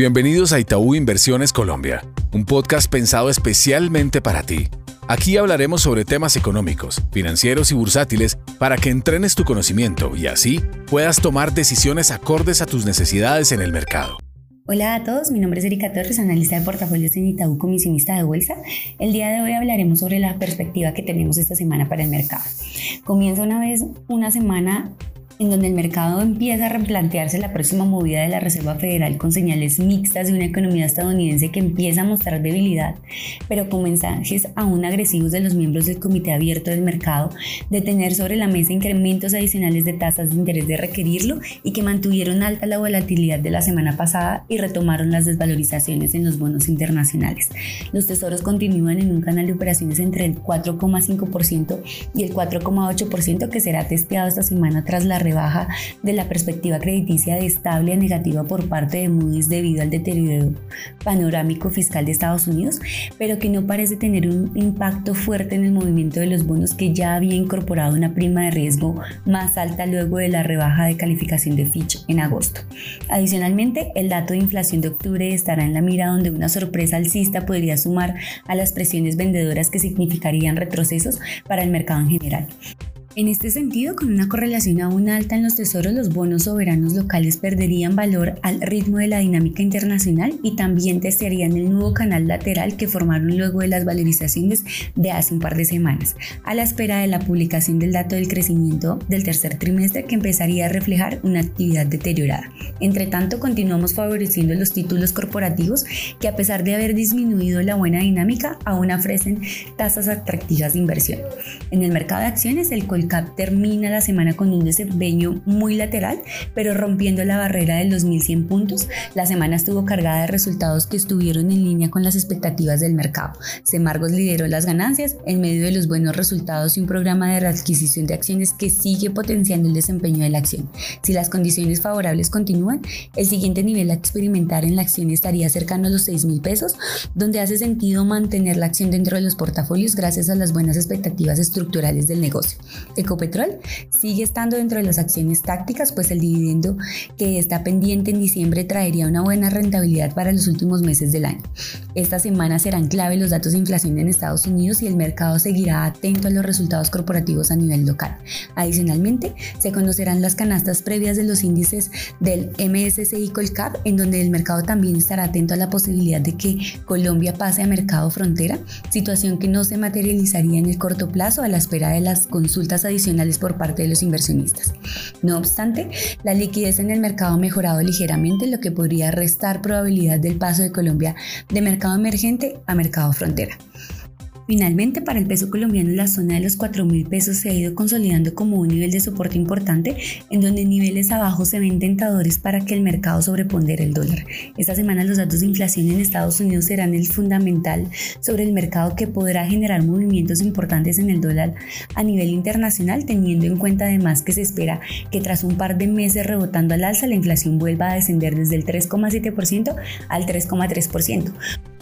Bienvenidos a Itaú Inversiones Colombia, un podcast pensado especialmente para ti. Aquí hablaremos sobre temas económicos, financieros y bursátiles para que entrenes tu conocimiento y así puedas tomar decisiones acordes a tus necesidades en el mercado. Hola a todos, mi nombre es Erika Torres, analista de portafolios en Itaú, comisionista de bolsa. El día de hoy hablaremos sobre la perspectiva que tenemos esta semana para el mercado. Comienza una vez una semana en donde el mercado empieza a replantearse la próxima movida de la Reserva Federal con señales mixtas de una economía estadounidense que empieza a mostrar debilidad, pero con mensajes aún agresivos de los miembros del Comité Abierto del Mercado de tener sobre la mesa incrementos adicionales de tasas de interés de requerirlo y que mantuvieron alta la volatilidad de la semana pasada y retomaron las desvalorizaciones en los bonos internacionales. Los tesoros continúan en un canal de operaciones entre el 4,5% y el 4,8% que será testeado esta semana tras la baja de la perspectiva crediticia de estable a negativa por parte de Moody's debido al deterioro panorámico fiscal de Estados Unidos, pero que no parece tener un impacto fuerte en el movimiento de los bonos que ya había incorporado una prima de riesgo más alta luego de la rebaja de calificación de Fitch en agosto. Adicionalmente, el dato de inflación de octubre estará en la mira donde una sorpresa alcista podría sumar a las presiones vendedoras que significarían retrocesos para el mercado en general. En este sentido, con una correlación aún alta en los tesoros, los bonos soberanos locales perderían valor al ritmo de la dinámica internacional y también testearían el nuevo canal lateral que formaron luego de las valorizaciones de hace un par de semanas, a la espera de la publicación del dato del crecimiento del tercer trimestre que empezaría a reflejar una actividad deteriorada. Entre tanto, continuamos favoreciendo los títulos corporativos que a pesar de haber disminuido la buena dinámica, aún ofrecen tasas atractivas de inversión. En el mercado de acciones, el Cap termina la semana con un desempeño muy lateral, pero rompiendo la barrera de los 1100 puntos. La semana estuvo cargada de resultados que estuvieron en línea con las expectativas del mercado. Semargos lideró las ganancias en medio de los buenos resultados y un programa de readquisición de acciones que sigue potenciando el desempeño de la acción. Si las condiciones favorables continúan, el siguiente nivel a experimentar en la acción estaría cercano a los 6 mil pesos, donde hace sentido mantener la acción dentro de los portafolios gracias a las buenas expectativas estructurales del negocio. Ecopetrol sigue estando dentro de las acciones tácticas, pues el dividendo que está pendiente en diciembre traería una buena rentabilidad para los últimos meses del año. Esta semana serán clave los datos de inflación en Estados Unidos y el mercado seguirá atento a los resultados corporativos a nivel local. Adicionalmente, se conocerán las canastas previas de los índices del MSCI Colcap, en donde el mercado también estará atento a la posibilidad de que Colombia pase a mercado frontera, situación que no se materializaría en el corto plazo a la espera de las consultas adicionales por parte de los inversionistas. No obstante, la liquidez en el mercado ha mejorado ligeramente, lo que podría restar probabilidad del paso de Colombia de mercado emergente a mercado frontera. Finalmente, para el peso colombiano, la zona de los 4 mil pesos se ha ido consolidando como un nivel de soporte importante, en donde niveles abajo se ven tentadores para que el mercado sobrepondere el dólar. Esta semana los datos de inflación en Estados Unidos serán el fundamental sobre el mercado que podrá generar movimientos importantes en el dólar a nivel internacional, teniendo en cuenta además que se espera que tras un par de meses rebotando al alza, la inflación vuelva a descender desde el 3,7% al 3,3%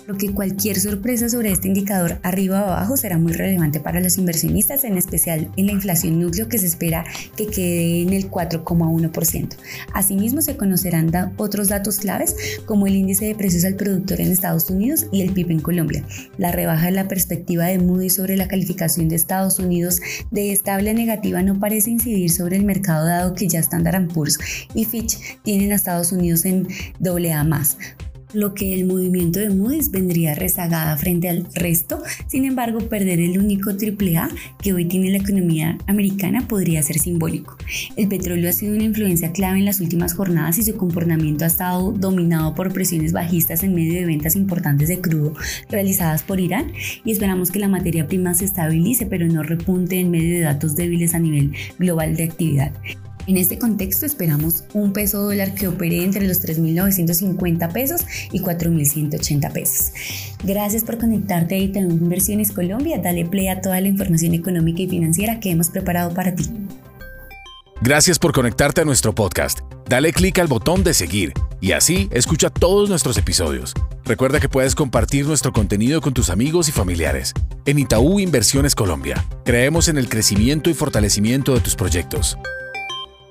lo que cualquier sorpresa sobre este indicador arriba o abajo será muy relevante para los inversionistas, en especial en la inflación núcleo que se espera que quede en el 4,1%. Asimismo, se conocerán otros datos claves como el índice de precios al productor en Estados Unidos y el PIB en Colombia. La rebaja de la perspectiva de Moody sobre la calificación de Estados Unidos de estable negativa no parece incidir sobre el mercado dado que ya Standard Poor's y Fitch tienen a Estados Unidos en AA+, lo que el movimiento de Moody's vendría rezagada frente al resto. Sin embargo, perder el único AAA que hoy tiene la economía americana podría ser simbólico. El petróleo ha sido una influencia clave en las últimas jornadas y su comportamiento ha estado dominado por presiones bajistas en medio de ventas importantes de crudo realizadas por Irán y esperamos que la materia prima se estabilice pero no repunte en medio de datos débiles a nivel global de actividad. En este contexto esperamos un peso dólar que opere entre los 3.950 pesos y 4.180 pesos. Gracias por conectarte a Itaú Inversiones Colombia. Dale play a toda la información económica y financiera que hemos preparado para ti. Gracias por conectarte a nuestro podcast. Dale clic al botón de seguir y así escucha todos nuestros episodios. Recuerda que puedes compartir nuestro contenido con tus amigos y familiares. En Itaú Inversiones Colombia, creemos en el crecimiento y fortalecimiento de tus proyectos.